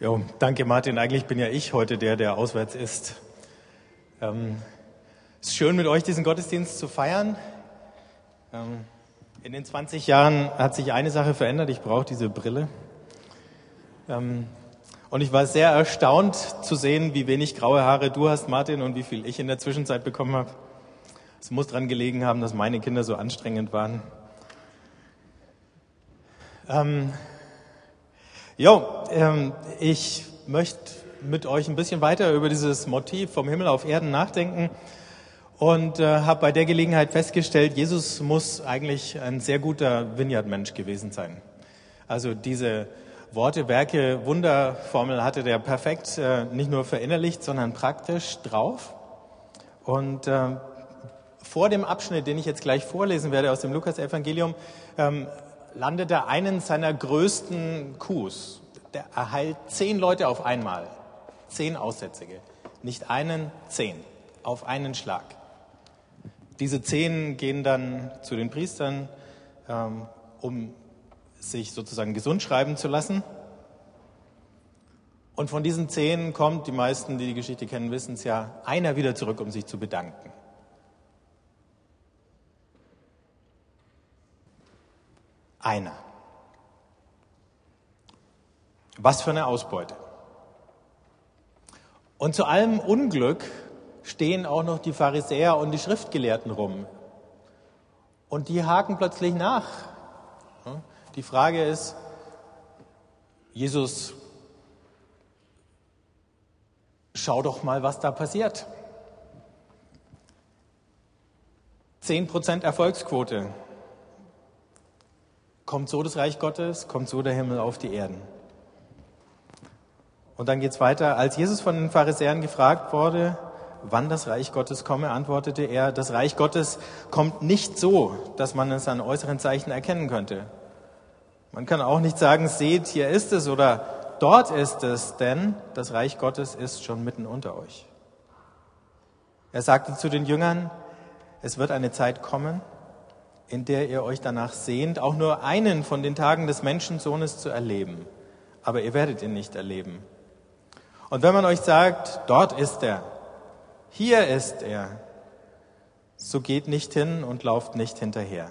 Jo, danke Martin. Eigentlich bin ja ich heute der, der auswärts ist. Ähm, es ist schön, mit euch diesen Gottesdienst zu feiern. Ähm, in den 20 Jahren hat sich eine Sache verändert. Ich brauche diese Brille. Ähm, und ich war sehr erstaunt zu sehen, wie wenig graue Haare du hast, Martin, und wie viel ich in der Zwischenzeit bekommen habe. Es muss daran gelegen haben, dass meine Kinder so anstrengend waren. Ähm, Jo, ähm, ich möchte mit euch ein bisschen weiter über dieses Motiv vom Himmel auf Erden nachdenken und äh, habe bei der Gelegenheit festgestellt, Jesus muss eigentlich ein sehr guter Vineyard-Mensch gewesen sein. Also diese Worte, Werke, Wunderformel hatte der perfekt äh, nicht nur verinnerlicht, sondern praktisch drauf. Und äh, vor dem Abschnitt, den ich jetzt gleich vorlesen werde aus dem Lukas-Evangelium, ähm, landet er einen seiner größten Coups. Der erheilt zehn Leute auf einmal. Zehn Aussätzige. Nicht einen, zehn. Auf einen Schlag. Diese zehn gehen dann zu den Priestern, ähm, um sich sozusagen gesund schreiben zu lassen. Und von diesen zehn kommt, die meisten, die die Geschichte kennen, wissen es ja, einer wieder zurück, um sich zu bedanken. Einer. Was für eine Ausbeute. Und zu allem Unglück stehen auch noch die Pharisäer und die Schriftgelehrten rum. Und die haken plötzlich nach. Die Frage ist, Jesus, schau doch mal, was da passiert. Zehn Prozent Erfolgsquote. Kommt so das Reich Gottes, kommt so der Himmel auf die Erden. Und dann geht's weiter. Als Jesus von den Pharisäern gefragt wurde, wann das Reich Gottes komme, antwortete er, das Reich Gottes kommt nicht so, dass man es an äußeren Zeichen erkennen könnte. Man kann auch nicht sagen, seht, hier ist es oder dort ist es, denn das Reich Gottes ist schon mitten unter euch. Er sagte zu den Jüngern, es wird eine Zeit kommen, in der ihr euch danach sehnt, auch nur einen von den Tagen des Menschensohnes zu erleben. Aber ihr werdet ihn nicht erleben. Und wenn man euch sagt, dort ist er, hier ist er, so geht nicht hin und lauft nicht hinterher.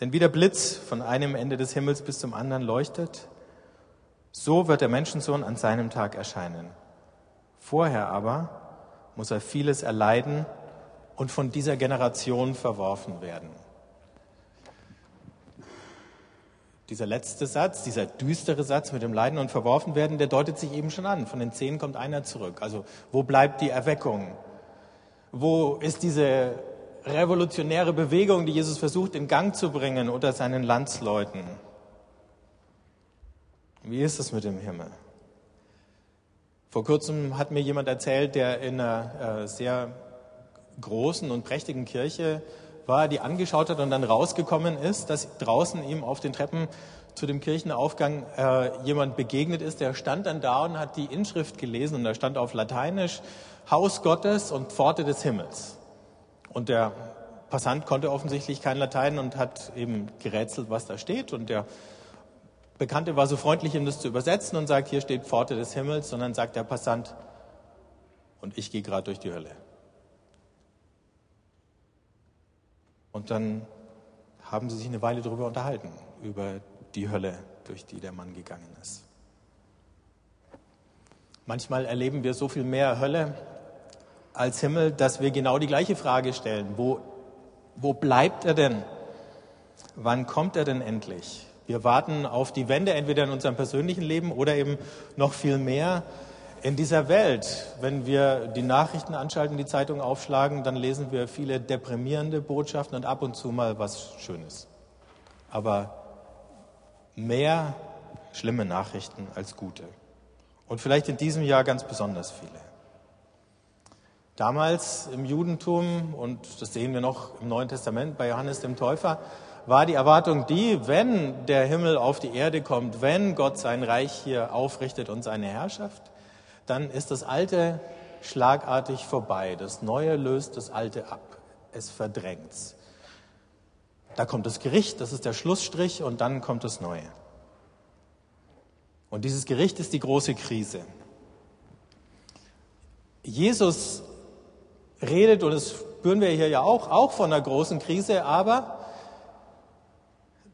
Denn wie der Blitz von einem Ende des Himmels bis zum anderen leuchtet, so wird der Menschensohn an seinem Tag erscheinen. Vorher aber muss er vieles erleiden und von dieser Generation verworfen werden. Dieser letzte Satz, dieser düstere Satz mit dem Leiden und verworfen werden, der deutet sich eben schon an. Von den zehn kommt einer zurück. Also wo bleibt die Erweckung? Wo ist diese revolutionäre Bewegung, die Jesus versucht in Gang zu bringen unter seinen Landsleuten? Wie ist es mit dem Himmel? Vor kurzem hat mir jemand erzählt, der in einer äh, sehr großen und prächtigen Kirche war, die angeschaut hat und dann rausgekommen ist, dass draußen ihm auf den Treppen zu dem Kirchenaufgang äh, jemand begegnet ist, der stand dann da und hat die Inschrift gelesen und da stand auf Lateinisch Haus Gottes und Pforte des Himmels. Und der Passant konnte offensichtlich kein Latein und hat eben gerätselt, was da steht. Und der Bekannte war so freundlich, ihm das zu übersetzen und sagt, hier steht Pforte des Himmels. Dann sagt der Passant, und ich gehe gerade durch die Hölle. Und dann haben sie sich eine Weile darüber unterhalten, über die Hölle, durch die der Mann gegangen ist. Manchmal erleben wir so viel mehr Hölle als Himmel, dass wir genau die gleiche Frage stellen. Wo, wo bleibt er denn? Wann kommt er denn endlich? Wir warten auf die Wende, entweder in unserem persönlichen Leben oder eben noch viel mehr in dieser Welt, wenn wir die Nachrichten anschalten, die Zeitung aufschlagen, dann lesen wir viele deprimierende Botschaften und ab und zu mal was Schönes. Aber mehr schlimme Nachrichten als gute. Und vielleicht in diesem Jahr ganz besonders viele. Damals im Judentum, und das sehen wir noch im Neuen Testament bei Johannes dem Täufer, war die Erwartung die, wenn der Himmel auf die Erde kommt, wenn Gott sein Reich hier aufrichtet und seine Herrschaft, dann ist das Alte schlagartig vorbei. Das Neue löst das Alte ab. Es verdrängt's. Da kommt das Gericht, das ist der Schlussstrich und dann kommt das Neue. Und dieses Gericht ist die große Krise. Jesus redet, und das spüren wir hier ja auch, auch von einer großen Krise, aber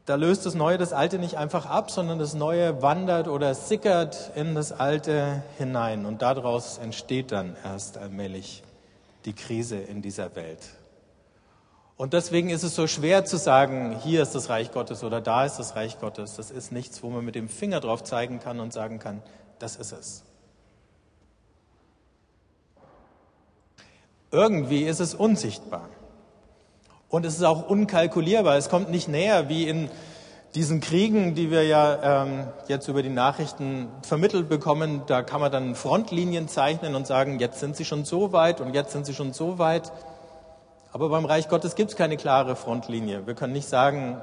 da löst das Neue das Alte nicht einfach ab, sondern das Neue wandert oder sickert in das Alte hinein. Und daraus entsteht dann erst allmählich die Krise in dieser Welt. Und deswegen ist es so schwer zu sagen, hier ist das Reich Gottes oder da ist das Reich Gottes. Das ist nichts, wo man mit dem Finger drauf zeigen kann und sagen kann, das ist es. Irgendwie ist es unsichtbar. Und es ist auch unkalkulierbar. Es kommt nicht näher wie in diesen Kriegen, die wir ja ähm, jetzt über die Nachrichten vermittelt bekommen. Da kann man dann Frontlinien zeichnen und sagen, jetzt sind sie schon so weit und jetzt sind sie schon so weit. Aber beim Reich Gottes gibt es keine klare Frontlinie. Wir können nicht sagen,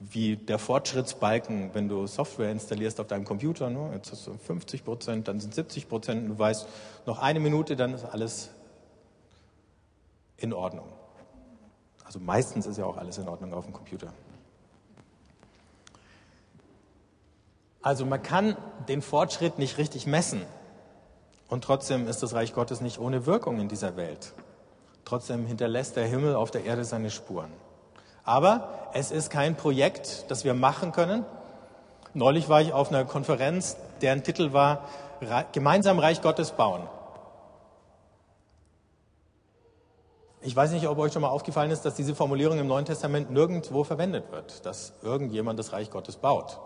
wie der Fortschrittsbalken, wenn du Software installierst auf deinem Computer, ne? jetzt hast du 50 Prozent, dann sind 70 Prozent, du weißt, noch eine Minute, dann ist alles in Ordnung. Also meistens ist ja auch alles in Ordnung auf dem Computer. Also man kann den Fortschritt nicht richtig messen. Und trotzdem ist das Reich Gottes nicht ohne Wirkung in dieser Welt. Trotzdem hinterlässt der Himmel auf der Erde seine Spuren. Aber es ist kein Projekt, das wir machen können. Neulich war ich auf einer Konferenz, deren Titel war Gemeinsam Reich Gottes bauen. Ich weiß nicht, ob euch schon mal aufgefallen ist, dass diese Formulierung im Neuen Testament nirgendwo verwendet wird, dass irgendjemand das Reich Gottes baut.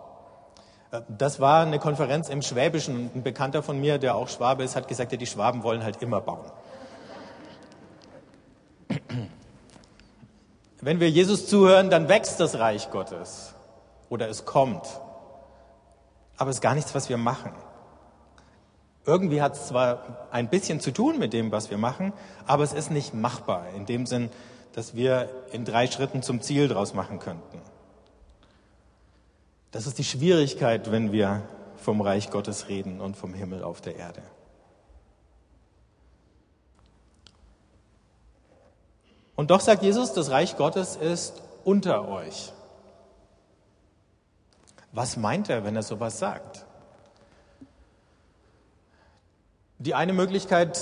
Äh, das war eine Konferenz im Schwäbischen. Ein Bekannter von mir, der auch Schwabe ist, hat gesagt, ja, die Schwaben wollen halt immer bauen. Wenn wir Jesus zuhören, dann wächst das Reich Gottes oder es kommt. Aber es ist gar nichts, was wir machen. Irgendwie hat es zwar ein bisschen zu tun mit dem, was wir machen, aber es ist nicht machbar in dem Sinn, dass wir in drei Schritten zum Ziel draus machen könnten. Das ist die Schwierigkeit, wenn wir vom Reich Gottes reden und vom Himmel auf der Erde. Und doch sagt Jesus, das Reich Gottes ist unter euch. Was meint er, wenn er sowas sagt? Die eine Möglichkeit,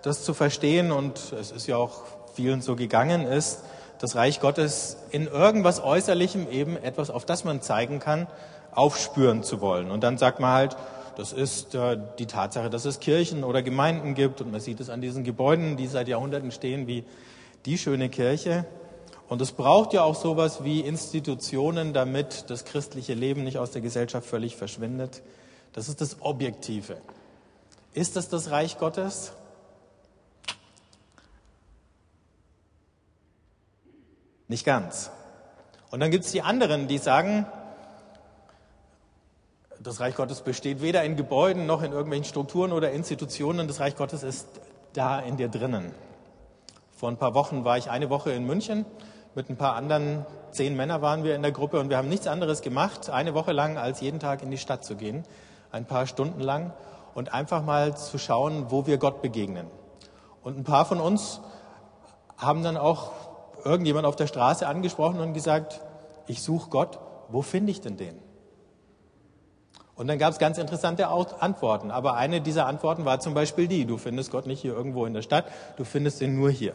das zu verstehen, und es ist ja auch vielen so gegangen, ist, das Reich Gottes in irgendwas Äußerlichem eben etwas, auf das man zeigen kann, aufspüren zu wollen. Und dann sagt man halt, das ist äh, die Tatsache, dass es Kirchen oder Gemeinden gibt und man sieht es an diesen Gebäuden, die seit Jahrhunderten stehen, wie die schöne Kirche. Und es braucht ja auch sowas wie Institutionen, damit das christliche Leben nicht aus der Gesellschaft völlig verschwindet. Das ist das Objektive. Ist das das Reich Gottes? Nicht ganz. Und dann gibt es die anderen, die sagen, das Reich Gottes besteht weder in Gebäuden noch in irgendwelchen Strukturen oder Institutionen. Das Reich Gottes ist da in dir drinnen. Vor ein paar Wochen war ich eine Woche in München mit ein paar anderen, zehn Männer waren wir in der Gruppe und wir haben nichts anderes gemacht, eine Woche lang, als jeden Tag in die Stadt zu gehen, ein paar Stunden lang und einfach mal zu schauen, wo wir Gott begegnen. Und ein paar von uns haben dann auch irgendjemand auf der Straße angesprochen und gesagt, ich suche Gott, wo finde ich denn den? Und dann gab es ganz interessante Antworten. Aber eine dieser Antworten war zum Beispiel die, du findest Gott nicht hier irgendwo in der Stadt, du findest ihn nur hier.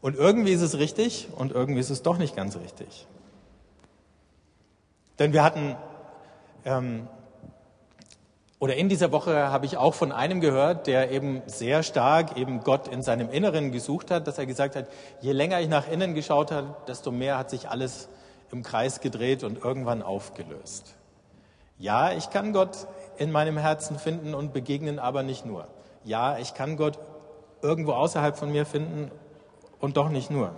Und irgendwie ist es richtig und irgendwie ist es doch nicht ganz richtig. Denn wir hatten, ähm, oder in dieser Woche habe ich auch von einem gehört, der eben sehr stark eben Gott in seinem Inneren gesucht hat, dass er gesagt hat, je länger ich nach innen geschaut habe, desto mehr hat sich alles im Kreis gedreht und irgendwann aufgelöst. Ja, ich kann Gott in meinem Herzen finden und begegnen, aber nicht nur. Ja, ich kann Gott irgendwo außerhalb von mir finden und doch nicht nur,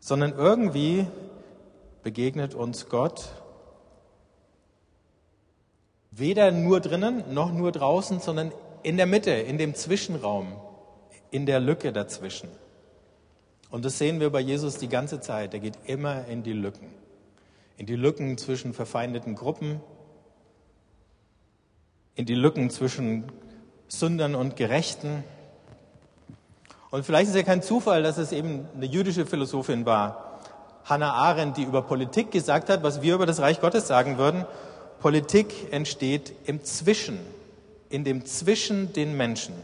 sondern irgendwie begegnet uns Gott weder nur drinnen noch nur draußen, sondern in der Mitte, in dem Zwischenraum, in der Lücke dazwischen. Und das sehen wir bei Jesus die ganze Zeit. Er geht immer in die Lücken. In die Lücken zwischen verfeindeten Gruppen, in die Lücken zwischen Sündern und Gerechten, und vielleicht ist ja kein Zufall, dass es eben eine jüdische Philosophin war, Hannah Arendt, die über Politik gesagt hat, was wir über das Reich Gottes sagen würden. Politik entsteht im Zwischen, in dem Zwischen den Menschen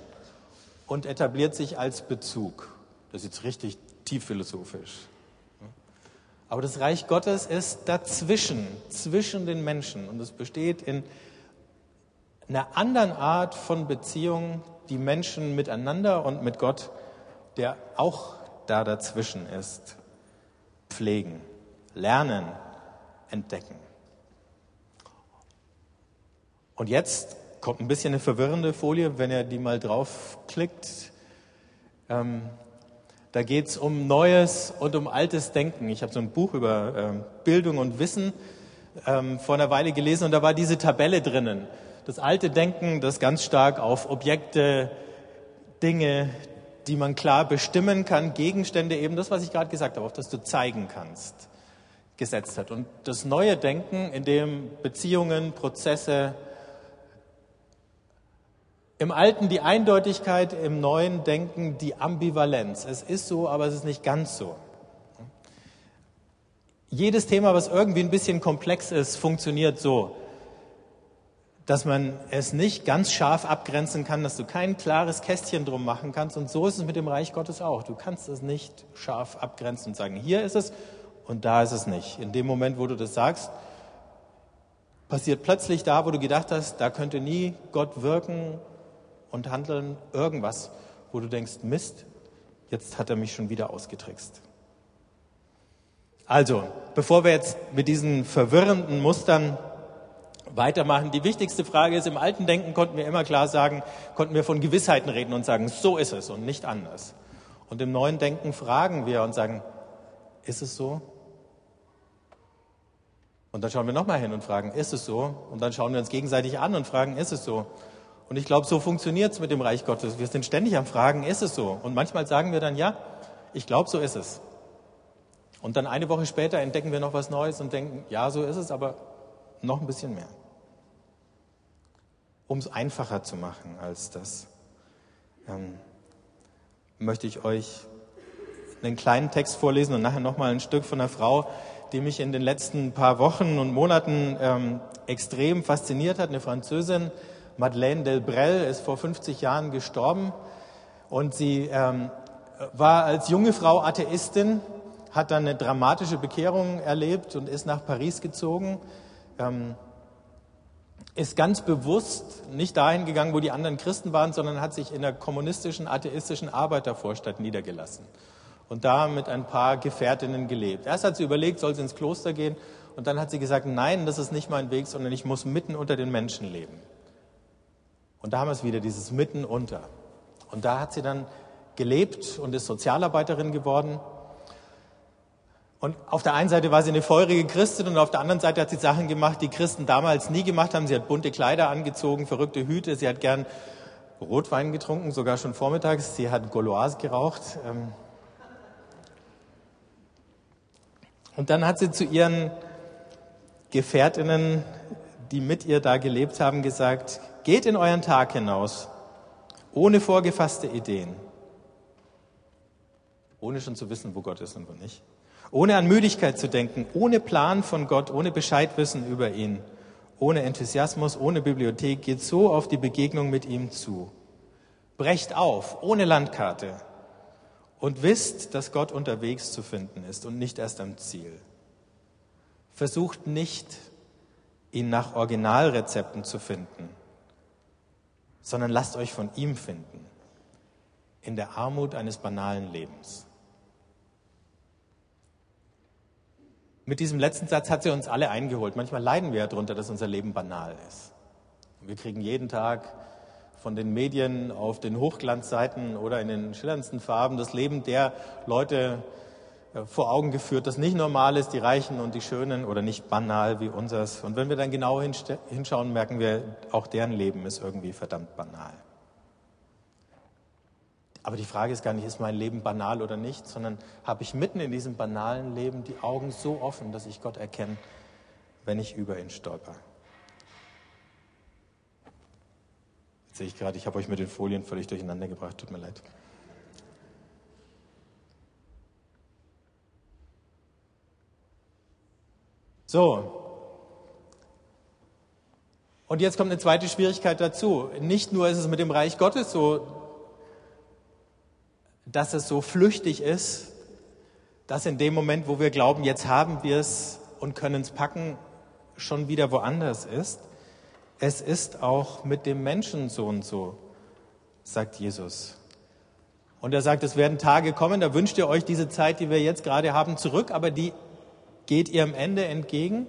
und etabliert sich als Bezug. Das ist jetzt richtig tief philosophisch. Aber das Reich Gottes ist dazwischen, zwischen den Menschen. Und es besteht in einer anderen Art von Beziehung, die Menschen miteinander und mit Gott, der auch da dazwischen ist, pflegen, lernen, entdecken. Und jetzt kommt ein bisschen eine verwirrende Folie, wenn ihr die mal draufklickt. Ähm, da geht es um neues und um altes Denken. Ich habe so ein Buch über ähm, Bildung und Wissen ähm, vor einer Weile gelesen und da war diese Tabelle drinnen. Das alte Denken, das ganz stark auf Objekte, Dinge, die man klar bestimmen kann, Gegenstände, eben das, was ich gerade gesagt habe, auf das du zeigen kannst, gesetzt hat. Und das neue Denken, in dem Beziehungen, Prozesse, im Alten die Eindeutigkeit, im Neuen Denken die Ambivalenz. Es ist so, aber es ist nicht ganz so. Jedes Thema, was irgendwie ein bisschen komplex ist, funktioniert so, dass man es nicht ganz scharf abgrenzen kann, dass du kein klares Kästchen drum machen kannst. Und so ist es mit dem Reich Gottes auch. Du kannst es nicht scharf abgrenzen und sagen, hier ist es und da ist es nicht. In dem Moment, wo du das sagst, passiert plötzlich da, wo du gedacht hast, da könnte nie Gott wirken und handeln irgendwas, wo du denkst, Mist, jetzt hat er mich schon wieder ausgetrickst. Also, bevor wir jetzt mit diesen verwirrenden Mustern weitermachen, die wichtigste Frage ist, im alten Denken konnten wir immer klar sagen, konnten wir von Gewissheiten reden und sagen, so ist es und nicht anders. Und im neuen Denken fragen wir und sagen, ist es so? Und dann schauen wir nochmal hin und fragen, ist es so? Und dann schauen wir uns gegenseitig an und fragen, ist es so? Und ich glaube, so funktioniert es mit dem Reich Gottes. Wir sind ständig am Fragen, ist es so? Und manchmal sagen wir dann, ja, ich glaube, so ist es. Und dann eine Woche später entdecken wir noch was Neues und denken, ja, so ist es, aber noch ein bisschen mehr. Um es einfacher zu machen als das, ähm, möchte ich euch einen kleinen Text vorlesen und nachher nochmal ein Stück von einer Frau, die mich in den letzten paar Wochen und Monaten ähm, extrem fasziniert hat, eine Französin, Madeleine Delbrel ist vor 50 Jahren gestorben und sie ähm, war als junge Frau Atheistin, hat dann eine dramatische Bekehrung erlebt und ist nach Paris gezogen, ähm, ist ganz bewusst nicht dahin gegangen, wo die anderen Christen waren, sondern hat sich in der kommunistischen, atheistischen Arbeitervorstadt niedergelassen und da mit ein paar Gefährtinnen gelebt. Erst hat sie überlegt, soll sie ins Kloster gehen und dann hat sie gesagt, nein, das ist nicht mein Weg, sondern ich muss mitten unter den Menschen leben. Und da haben wir es wieder, dieses Mitten unter. Und da hat sie dann gelebt und ist Sozialarbeiterin geworden. Und auf der einen Seite war sie eine feurige Christin und auf der anderen Seite hat sie Sachen gemacht, die Christen damals nie gemacht haben. Sie hat bunte Kleider angezogen, verrückte Hüte, sie hat gern Rotwein getrunken, sogar schon vormittags. Sie hat Gauloise geraucht. Ähm. Und dann hat sie zu ihren Gefährtinnen, die mit ihr da gelebt haben, gesagt, Geht in euren Tag hinaus, ohne vorgefasste Ideen, ohne schon zu wissen, wo Gott ist und wo nicht, ohne an Müdigkeit zu denken, ohne Plan von Gott, ohne Bescheidwissen über ihn, ohne Enthusiasmus, ohne Bibliothek, geht so auf die Begegnung mit ihm zu. Brecht auf, ohne Landkarte. Und wisst, dass Gott unterwegs zu finden ist und nicht erst am Ziel. Versucht nicht, ihn nach Originalrezepten zu finden sondern lasst euch von ihm finden, in der Armut eines banalen Lebens. Mit diesem letzten Satz hat sie uns alle eingeholt. Manchmal leiden wir ja darunter, dass unser Leben banal ist. Wir kriegen jeden Tag von den Medien auf den Hochglanzseiten oder in den schillerndsten Farben das Leben der Leute vor Augen geführt, das nicht normal ist, die Reichen und die Schönen oder nicht banal wie unseres. Und wenn wir dann genau hinschauen, merken wir, auch deren Leben ist irgendwie verdammt banal. Aber die Frage ist gar nicht, ist mein Leben banal oder nicht, sondern habe ich mitten in diesem banalen Leben die Augen so offen, dass ich Gott erkenne, wenn ich über ihn stolper. Jetzt sehe ich gerade, ich habe euch mit den Folien völlig durcheinander gebracht, tut mir leid. So. Und jetzt kommt eine zweite Schwierigkeit dazu. Nicht nur ist es mit dem Reich Gottes so, dass es so flüchtig ist, dass in dem Moment, wo wir glauben, jetzt haben wir es und können es packen, schon wieder woanders ist. Es ist auch mit dem Menschensohn so, sagt Jesus. Und er sagt, es werden Tage kommen, da wünscht ihr euch diese Zeit, die wir jetzt gerade haben, zurück, aber die geht ihrem Ende entgegen.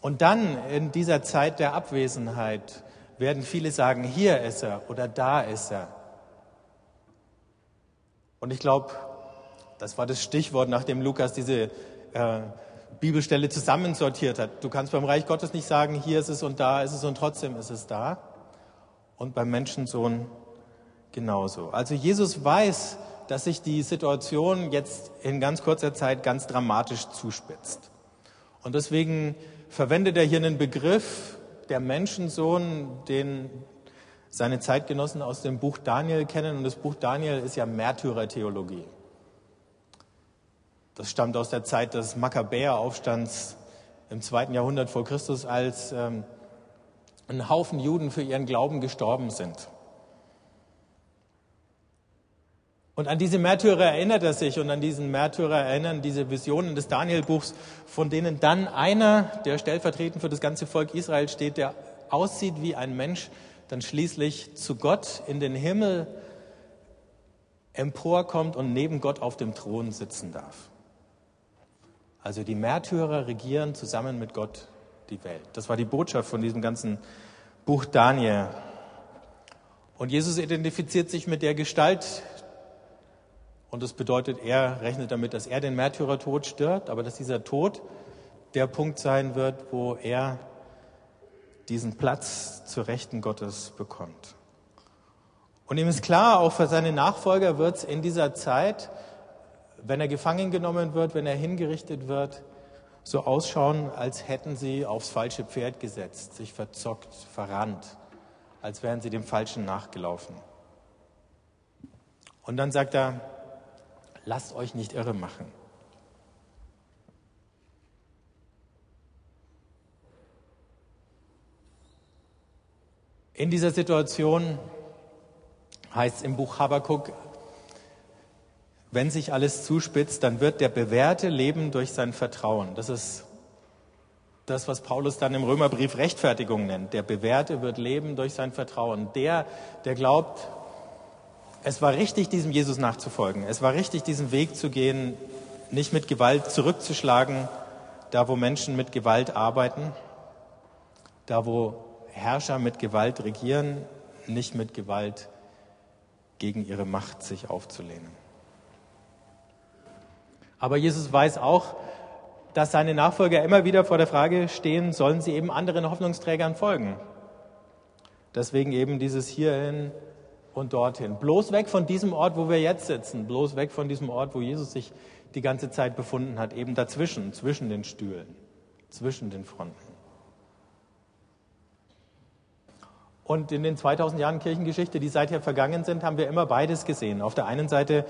Und dann in dieser Zeit der Abwesenheit werden viele sagen, hier ist er oder da ist er. Und ich glaube, das war das Stichwort, nachdem Lukas diese äh, Bibelstelle zusammensortiert hat. Du kannst beim Reich Gottes nicht sagen, hier ist es und da ist es und trotzdem ist es da. Und beim Menschensohn genauso. Also Jesus weiß, dass sich die Situation jetzt in ganz kurzer Zeit ganz dramatisch zuspitzt. Und deswegen verwendet er hier einen Begriff, der Menschensohn, den seine Zeitgenossen aus dem Buch Daniel kennen. Und das Buch Daniel ist ja Märtyrertheologie. Das stammt aus der Zeit des Makkabäeraufstands im zweiten Jahrhundert vor Christus, als ähm, ein Haufen Juden für ihren Glauben gestorben sind. Und an diese Märtyrer erinnert er sich und an diesen Märtyrer erinnern diese Visionen des Danielbuchs, von denen dann einer, der stellvertretend für das ganze Volk Israel steht, der aussieht wie ein Mensch, dann schließlich zu Gott in den Himmel emporkommt und neben Gott auf dem Thron sitzen darf. Also die Märtyrer regieren zusammen mit Gott die Welt. Das war die Botschaft von diesem ganzen Buch Daniel. Und Jesus identifiziert sich mit der Gestalt. Und das bedeutet, er rechnet damit, dass er den Märtyrertod stirbt, aber dass dieser Tod der Punkt sein wird, wo er diesen Platz zur Rechten Gottes bekommt. Und ihm ist klar, auch für seine Nachfolger wird es in dieser Zeit wenn er gefangen genommen wird, wenn er hingerichtet wird, so ausschauen, als hätten sie aufs falsche Pferd gesetzt, sich verzockt, verrannt, als wären sie dem Falschen nachgelaufen. Und dann sagt er, lasst euch nicht irre machen. In dieser Situation heißt es im Buch Habakkuk, wenn sich alles zuspitzt, dann wird der Bewährte leben durch sein Vertrauen. Das ist das, was Paulus dann im Römerbrief Rechtfertigung nennt. Der Bewährte wird leben durch sein Vertrauen. Der, der glaubt, es war richtig, diesem Jesus nachzufolgen. Es war richtig, diesen Weg zu gehen, nicht mit Gewalt zurückzuschlagen, da wo Menschen mit Gewalt arbeiten, da wo Herrscher mit Gewalt regieren, nicht mit Gewalt gegen ihre Macht sich aufzulehnen. Aber Jesus weiß auch, dass seine Nachfolger immer wieder vor der Frage stehen, sollen sie eben anderen Hoffnungsträgern folgen. Deswegen eben dieses hierhin und dorthin. Bloß weg von diesem Ort, wo wir jetzt sitzen, bloß weg von diesem Ort, wo Jesus sich die ganze Zeit befunden hat, eben dazwischen, zwischen den Stühlen, zwischen den Fronten. Und in den 2000 Jahren Kirchengeschichte, die seither vergangen sind, haben wir immer beides gesehen. Auf der einen Seite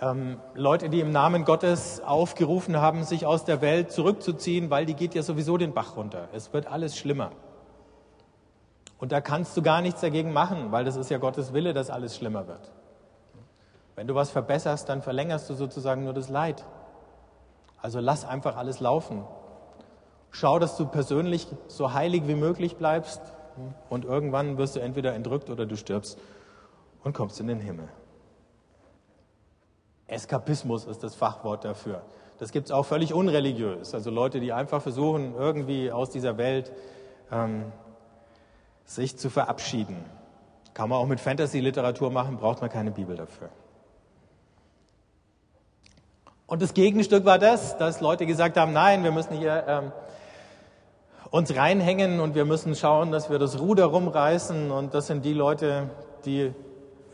ähm, Leute, die im Namen Gottes aufgerufen haben, sich aus der Welt zurückzuziehen, weil die geht ja sowieso den Bach runter. Es wird alles schlimmer. Und da kannst du gar nichts dagegen machen, weil das ist ja Gottes Wille, dass alles schlimmer wird. Wenn du was verbesserst, dann verlängerst du sozusagen nur das Leid. Also lass einfach alles laufen. Schau, dass du persönlich so heilig wie möglich bleibst und irgendwann wirst du entweder entrückt oder du stirbst und kommst in den Himmel. Eskapismus ist das Fachwort dafür. Das gibt es auch völlig unreligiös. Also Leute, die einfach versuchen, irgendwie aus dieser Welt ähm, sich zu verabschieden. Kann man auch mit Fantasy-Literatur machen, braucht man keine Bibel dafür. Und das Gegenstück war das, dass Leute gesagt haben, nein, wir müssen hier ähm, uns reinhängen und wir müssen schauen, dass wir das Ruder rumreißen. Und das sind die Leute, die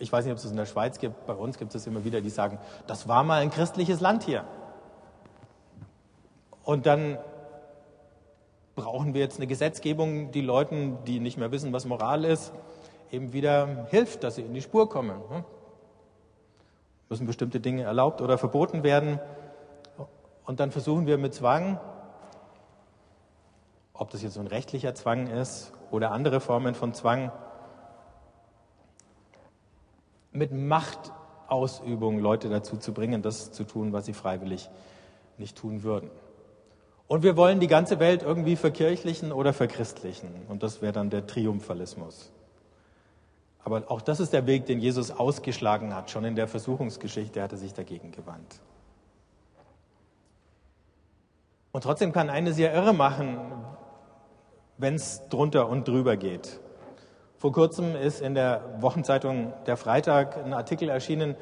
ich weiß nicht, ob es das in der Schweiz gibt, bei uns gibt es immer wieder, die sagen, das war mal ein christliches Land hier. Und dann brauchen wir jetzt eine Gesetzgebung, die Leuten, die nicht mehr wissen, was Moral ist, eben wieder hilft, dass sie in die Spur kommen. Müssen bestimmte Dinge erlaubt oder verboten werden. Und dann versuchen wir mit Zwang, ob das jetzt so ein rechtlicher Zwang ist oder andere Formen von Zwang, mit Machtausübung Leute dazu zu bringen, das zu tun, was sie freiwillig nicht tun würden. Und wir wollen die ganze Welt irgendwie verkirchlichen oder verchristlichen. Und das wäre dann der Triumphalismus. Aber auch das ist der Weg, den Jesus ausgeschlagen hat. Schon in der Versuchungsgeschichte hat er sich dagegen gewandt. Und trotzdem kann eines ja irre machen, wenn es drunter und drüber geht. Vor kurzem ist in der Wochenzeitung Der Freitag ein Artikel erschienen,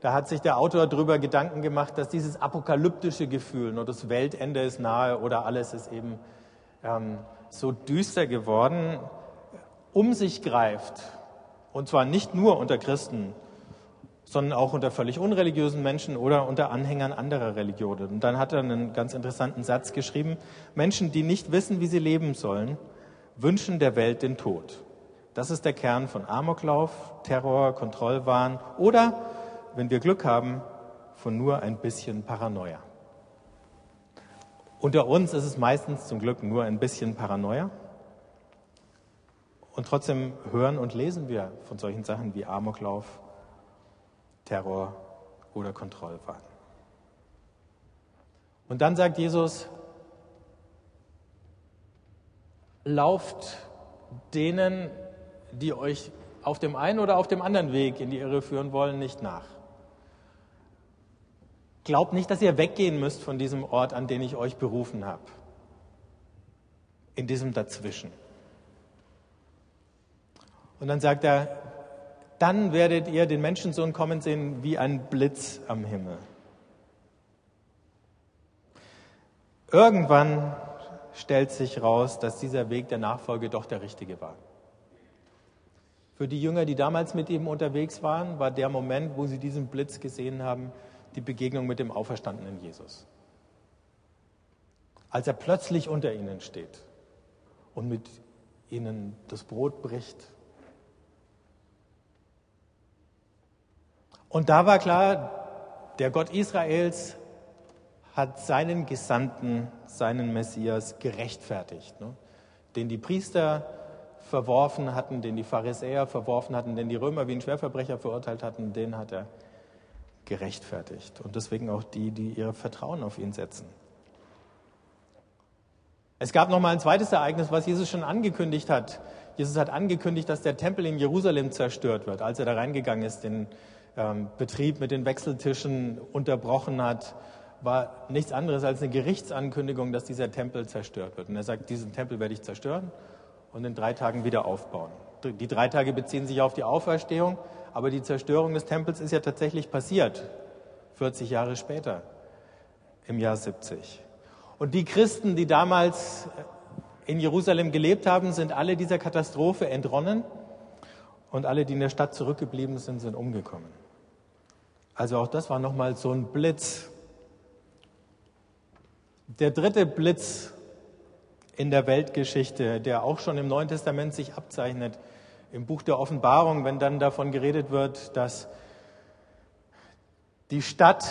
da hat sich der Autor darüber Gedanken gemacht, dass dieses apokalyptische Gefühl, nur das Weltende ist nahe oder alles ist eben ähm, so düster geworden, um sich greift. Und zwar nicht nur unter Christen, sondern auch unter völlig unreligiösen Menschen oder unter Anhängern anderer Religionen. Und dann hat er einen ganz interessanten Satz geschrieben. Menschen, die nicht wissen, wie sie leben sollen, wünschen der Welt den Tod. Das ist der Kern von Amoklauf, Terror, Kontrollwahn oder wenn wir Glück haben, von nur ein bisschen Paranoia. Unter uns ist es meistens zum Glück nur ein bisschen Paranoia. Und trotzdem hören und lesen wir von solchen Sachen wie Amoklauf, Terror oder Kontrollwahn. Und dann sagt Jesus, lauft denen, die euch auf dem einen oder auf dem anderen Weg in die Irre führen wollen, nicht nach. Glaubt nicht, dass ihr weggehen müsst von diesem Ort, an den ich euch berufen habe. In diesem Dazwischen. Und dann sagt er, dann werdet ihr den Menschensohn kommen sehen wie ein Blitz am Himmel. Irgendwann stellt sich raus, dass dieser Weg der Nachfolge doch der richtige war. Für die Jünger, die damals mit ihm unterwegs waren, war der Moment, wo sie diesen Blitz gesehen haben, die Begegnung mit dem auferstandenen Jesus. Als er plötzlich unter ihnen steht und mit ihnen das Brot bricht. Und da war klar, der Gott Israels hat seinen Gesandten, seinen Messias gerechtfertigt, ne? den die Priester verworfen hatten, den die Pharisäer verworfen hatten, den die Römer wie einen Schwerverbrecher verurteilt hatten, den hat er gerechtfertigt. Und deswegen auch die, die ihr Vertrauen auf ihn setzen. Es gab noch mal ein zweites Ereignis, was Jesus schon angekündigt hat. Jesus hat angekündigt, dass der Tempel in Jerusalem zerstört wird, als er da reingegangen ist, den ähm, Betrieb mit den Wechseltischen unterbrochen hat, war nichts anderes als eine Gerichtsankündigung, dass dieser Tempel zerstört wird. Und er sagt, diesen Tempel werde ich zerstören und in drei Tagen wieder aufbauen. Die drei Tage beziehen sich auf die Auferstehung, aber die Zerstörung des Tempels ist ja tatsächlich passiert, 40 Jahre später, im Jahr 70. Und die Christen, die damals in Jerusalem gelebt haben, sind alle dieser Katastrophe entronnen und alle, die in der Stadt zurückgeblieben sind, sind umgekommen. Also auch das war nochmal so ein Blitz. Der dritte Blitz in der Weltgeschichte, der auch schon im Neuen Testament sich abzeichnet, im Buch der Offenbarung, wenn dann davon geredet wird, dass die Stadt,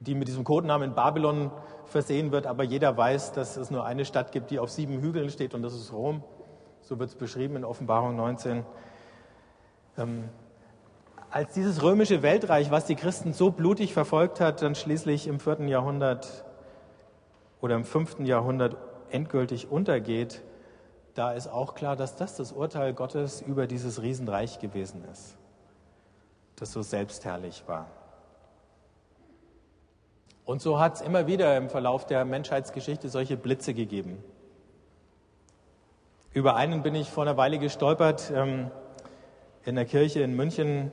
die mit diesem Codenamen Babylon versehen wird, aber jeder weiß, dass es nur eine Stadt gibt, die auf sieben Hügeln steht und das ist Rom. So wird es beschrieben in Offenbarung 19. Ähm, als dieses römische Weltreich, was die Christen so blutig verfolgt hat, dann schließlich im vierten Jahrhundert oder im fünften Jahrhundert endgültig untergeht, da ist auch klar, dass das das Urteil Gottes über dieses Riesenreich gewesen ist, das so selbstherrlich war. Und so hat es immer wieder im Verlauf der Menschheitsgeschichte solche Blitze gegeben. Über einen bin ich vor einer Weile gestolpert. Ähm, in der Kirche in München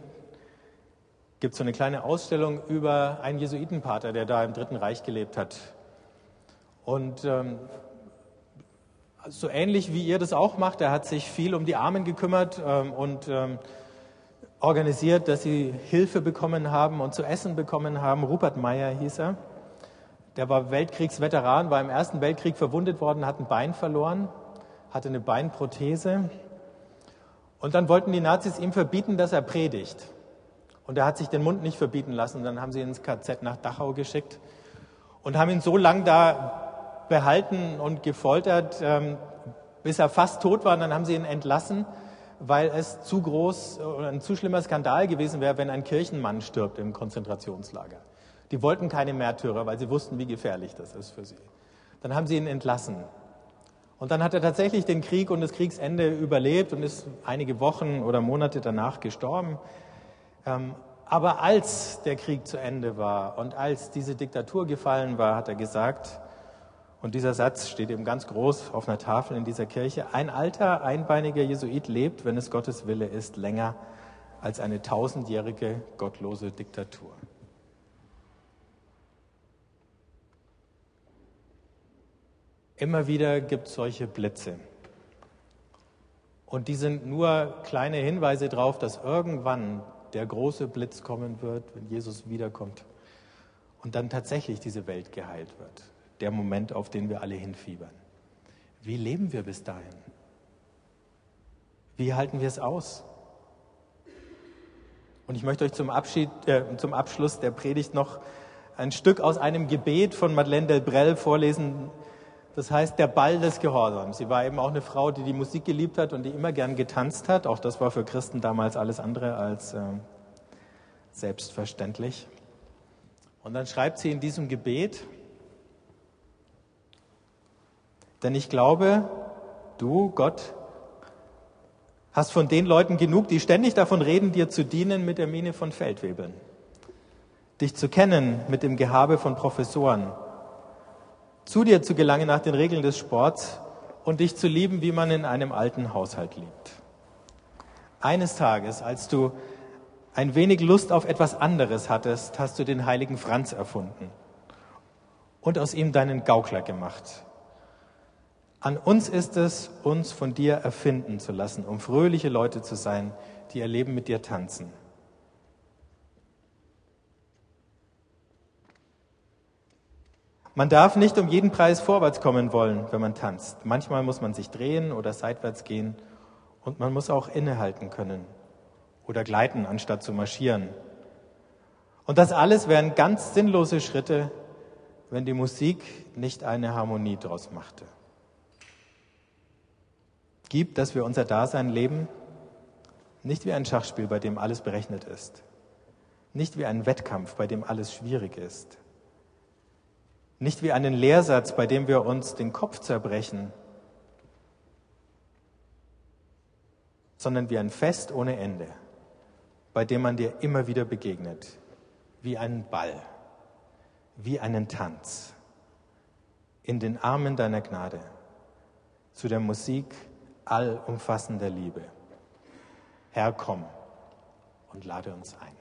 gibt es so eine kleine Ausstellung über einen Jesuitenpater, der da im Dritten Reich gelebt hat. Und ähm, so ähnlich wie ihr das auch macht. Er hat sich viel um die Armen gekümmert ähm, und ähm, organisiert, dass sie Hilfe bekommen haben und zu essen bekommen haben. Rupert Meyer hieß er. Der war Weltkriegsveteran, war im Ersten Weltkrieg verwundet worden, hat ein Bein verloren, hatte eine Beinprothese. Und dann wollten die Nazis ihm verbieten, dass er predigt. Und er hat sich den Mund nicht verbieten lassen. Dann haben sie ihn ins KZ nach Dachau geschickt und haben ihn so lange da behalten und gefoltert, ähm, bis er fast tot war. Und dann haben sie ihn entlassen, weil es zu groß oder ein zu schlimmer Skandal gewesen wäre, wenn ein Kirchenmann stirbt im Konzentrationslager. Die wollten keine Märtyrer, weil sie wussten, wie gefährlich das ist für sie. Dann haben sie ihn entlassen. Und dann hat er tatsächlich den Krieg und das Kriegsende überlebt und ist einige Wochen oder Monate danach gestorben. Ähm, aber als der Krieg zu Ende war und als diese Diktatur gefallen war, hat er gesagt, und dieser Satz steht eben ganz groß auf einer Tafel in dieser Kirche, ein alter, einbeiniger Jesuit lebt, wenn es Gottes Wille ist, länger als eine tausendjährige gottlose Diktatur. Immer wieder gibt es solche Blitze. Und die sind nur kleine Hinweise darauf, dass irgendwann der große Blitz kommen wird, wenn Jesus wiederkommt und dann tatsächlich diese Welt geheilt wird. Der Moment, auf den wir alle hinfiebern. Wie leben wir bis dahin? Wie halten wir es aus? Und ich möchte euch zum, Abschied, äh, zum Abschluss der Predigt noch ein Stück aus einem Gebet von Madeleine Delbrel vorlesen. Das heißt, der Ball des Gehorsams. Sie war eben auch eine Frau, die die Musik geliebt hat und die immer gern getanzt hat. Auch das war für Christen damals alles andere als äh, selbstverständlich. Und dann schreibt sie in diesem Gebet, denn ich glaube, du, Gott, hast von den Leuten genug, die ständig davon reden, dir zu dienen mit der Mine von Feldwebeln, dich zu kennen mit dem Gehabe von Professoren, zu dir zu gelangen nach den Regeln des Sports und dich zu lieben, wie man in einem alten Haushalt liebt. Eines Tages, als du ein wenig Lust auf etwas anderes hattest, hast du den heiligen Franz erfunden und aus ihm deinen Gaukler gemacht. An uns ist es, uns von dir erfinden zu lassen, um fröhliche Leute zu sein, die ihr Leben mit dir tanzen. Man darf nicht um jeden Preis vorwärts kommen wollen, wenn man tanzt. Manchmal muss man sich drehen oder seitwärts gehen und man muss auch innehalten können oder gleiten, anstatt zu marschieren. Und das alles wären ganz sinnlose Schritte, wenn die Musik nicht eine Harmonie daraus machte. Gib, dass wir unser Dasein leben, nicht wie ein Schachspiel, bei dem alles berechnet ist, nicht wie ein Wettkampf, bei dem alles schwierig ist, nicht wie einen Lehrsatz, bei dem wir uns den Kopf zerbrechen, sondern wie ein Fest ohne Ende, bei dem man dir immer wieder begegnet, wie einen Ball, wie einen Tanz, in den Armen deiner Gnade, zu der Musik allumfassender Liebe. Herr, komm und lade uns ein.